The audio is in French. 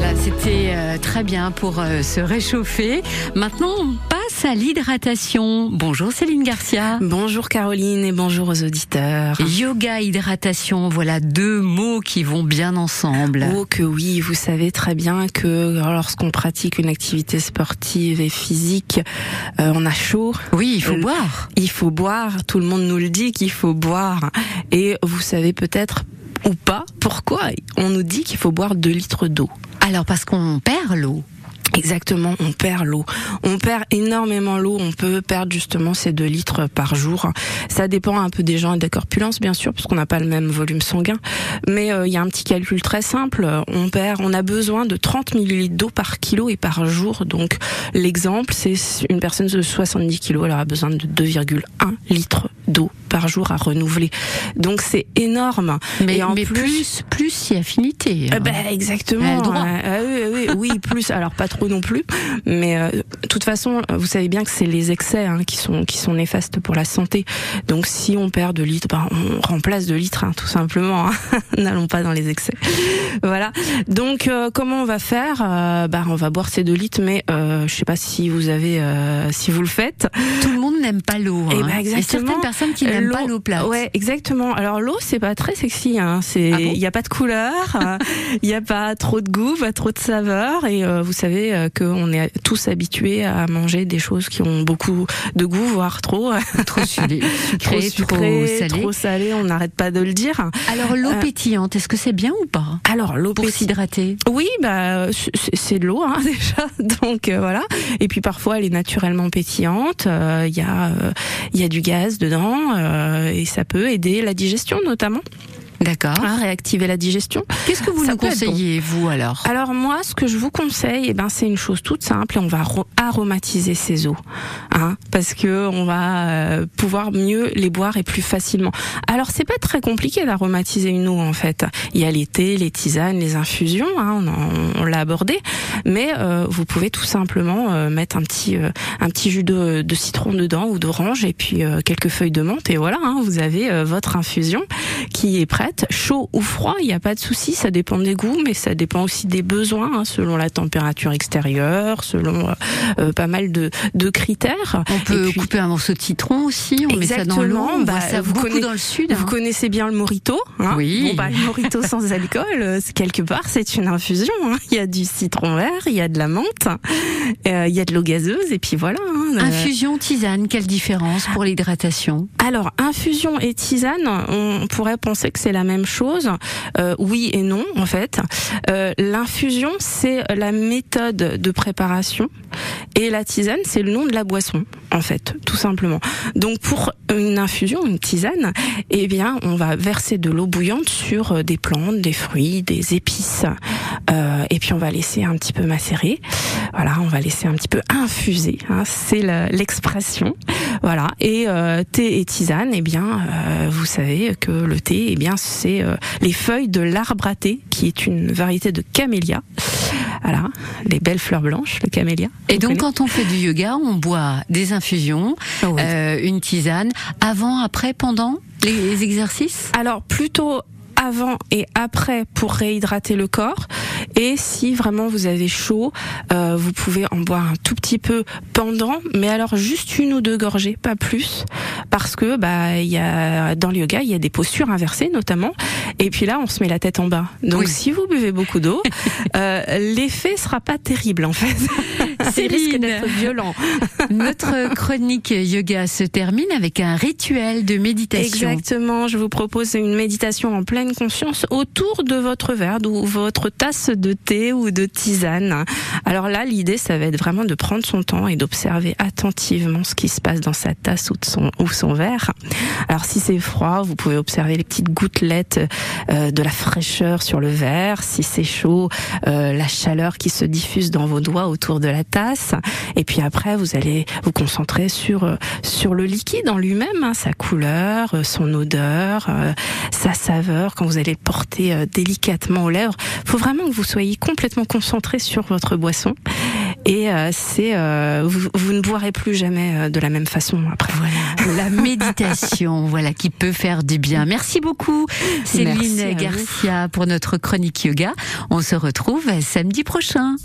Voilà, c'était euh, très bien pour euh, se réchauffer. Maintenant, on passe à l'hydratation. Bonjour Céline Garcia. Bonjour Caroline et bonjour aux auditeurs. Yoga, hydratation, voilà deux mots qui vont bien ensemble. Oh que oui, vous savez très bien que lorsqu'on pratique une activité sportive et physique, euh, on a chaud. Oui, il faut boire. Il faut boire, tout le monde nous le dit qu'il faut boire. Et vous savez peut-être ou pas pourquoi on nous dit qu'il faut boire 2 litres d'eau. Alors parce qu'on perd l'eau. Exactement, on perd l'eau. On perd énormément l'eau. On peut perdre justement ces 2 litres par jour. Ça dépend un peu des gens et des corpulences, bien sûr, parce qu'on n'a pas le même volume sanguin. Mais euh, il y a un petit calcul très simple. On perd, on a besoin de 30 millilitres d'eau par kilo et par jour. Donc l'exemple, c'est une personne de 70 kilos, elle aura besoin de 2,1 litres d'eau par jour à renouveler. Donc c'est énorme. Mais, en plus, plus, si affinité. Hein. ben, exactement. oui, oui, oui, plus. Alors pas trop non plus, mais euh, de toute façon, vous savez bien que c'est les excès hein, qui sont qui sont néfastes pour la santé. Donc si on perd de litres, ben, on remplace de litres, hein, tout simplement. Hein. N'allons pas dans les excès. Voilà. Donc euh, comment on va faire? Euh, ben, on va boire ces deux litres, mais je sais pas si vous avez, si vous le faites. Tout le monde n'aime pas l'eau. Eh ben, Il y a certaines personnes qui n'aiment pas l'eau plate. Ouais, exactement. Alors l'eau, c'est pas très sexy. Hein. C'est, ah il n'y a pas de couleur, il n'y a pas trop de goût, pas trop de saveur, et vous savez euh, qu'on est tous habitués à manger des choses qui ont beaucoup de goût, voire trop. Trop sucré, trop, sucré, trop, salé. on n'arrête pas de le dire. Alors l'eau euh, pétillante, est-ce que c'est bien ou pas Alors l'eau pour s'hydrater? Oui, bah c'est de l'eau hein, déjà, donc euh, voilà. Et puis parfois elle est naturellement pétillante. Il y a il y a du gaz dedans et ça peut aider la digestion notamment. D'accord. Réactiver la digestion. Qu'est-ce que vous nous conseillez, vous, alors? Alors, moi, ce que je vous conseille, eh ben, c'est une chose toute simple on va aromatiser ces eaux. Hein, parce que on va euh, pouvoir mieux les boire et plus facilement. Alors, c'est pas très compliqué d'aromatiser une eau, en fait. Il y a les thés, les tisanes, les infusions, hein, on, on l'a abordé. Mais euh, vous pouvez tout simplement euh, mettre un petit, un petit jus de, de, citron dedans ou d'orange et puis quelques feuilles de menthe et voilà, hein, vous avez votre infusion qui est prête chaud ou froid, il n'y a pas de souci, ça dépend des goûts, mais ça dépend aussi des besoins, hein, selon la température extérieure, selon euh, euh, pas mal de, de critères. On peut couper un morceau de citron aussi, on met ça dans l'eau, on bah, ça vous beaucoup dans le sud. Vous hein. connaissez bien le morito, hein Oui. Bon, bah, le morito sans alcool, euh, quelque part, c'est une infusion. Il y a du citron vert, il y a de la menthe, il y a de l'eau gazeuse, et puis voilà. Infusion, tisane, quelle différence pour l'hydratation? Alors, infusion et tisane, on pourrait penser que c'est la la même chose euh, Oui et non, en fait. Euh, l'infusion, c'est la méthode de préparation et la tisane, c'est le nom de la boisson, en fait, tout simplement. Donc pour une infusion, une tisane, eh bien, on va verser de l'eau bouillante sur euh, des plantes, des fruits, des épices, euh, et puis on va laisser un petit peu macérer. Voilà, on va laisser un petit peu infuser. Hein, c'est l'expression. Voilà. Et euh, thé et tisane, eh bien, euh, vous savez que le thé, eh bien, c'est euh, les feuilles de l'arbre à thé, qui est une variété de camélia. Voilà, les belles fleurs blanches, le camélia. Et donc, quand on fait du yoga, on boit des infusions, ah une tisane, avant, après, pendant les exercices? Alors, plutôt avant et après pour réhydrater le corps. Et si vraiment vous avez chaud, euh, vous pouvez en boire un tout petit peu pendant, mais alors juste une ou deux gorgées, pas plus, parce que bah il y a dans le yoga il y a des postures inversées notamment, et puis là on se met la tête en bas. Donc si vous buvez beaucoup d'eau, euh, l'effet sera pas terrible en fait. C'est risque d'être violent. Notre chronique yoga se termine avec un rituel de méditation. Exactement, je vous propose une méditation en pleine conscience autour de votre verre ou votre tasse de thé ou de tisane. Alors là, l'idée, ça va être vraiment de prendre son temps et d'observer attentivement ce qui se passe dans sa tasse ou, de son, ou son verre. Alors si c'est froid, vous pouvez observer les petites gouttelettes euh, de la fraîcheur sur le verre. Si c'est chaud, euh, la chaleur qui se diffuse dans vos doigts autour de la tasse. Et puis après, vous allez vous concentrer sur euh, sur le liquide en lui-même, hein, sa couleur, son odeur, sa saveur. Quand vous allez le porter délicatement aux lèvres, faut vraiment que vous soyez complètement concentré sur votre boisson. et c'est vous, vous, ne boirez plus jamais de la même façon après. Voilà, la méditation, voilà qui peut faire du bien. Merci beaucoup Céline Garcia pour notre chronique yoga. On se retrouve samedi prochain.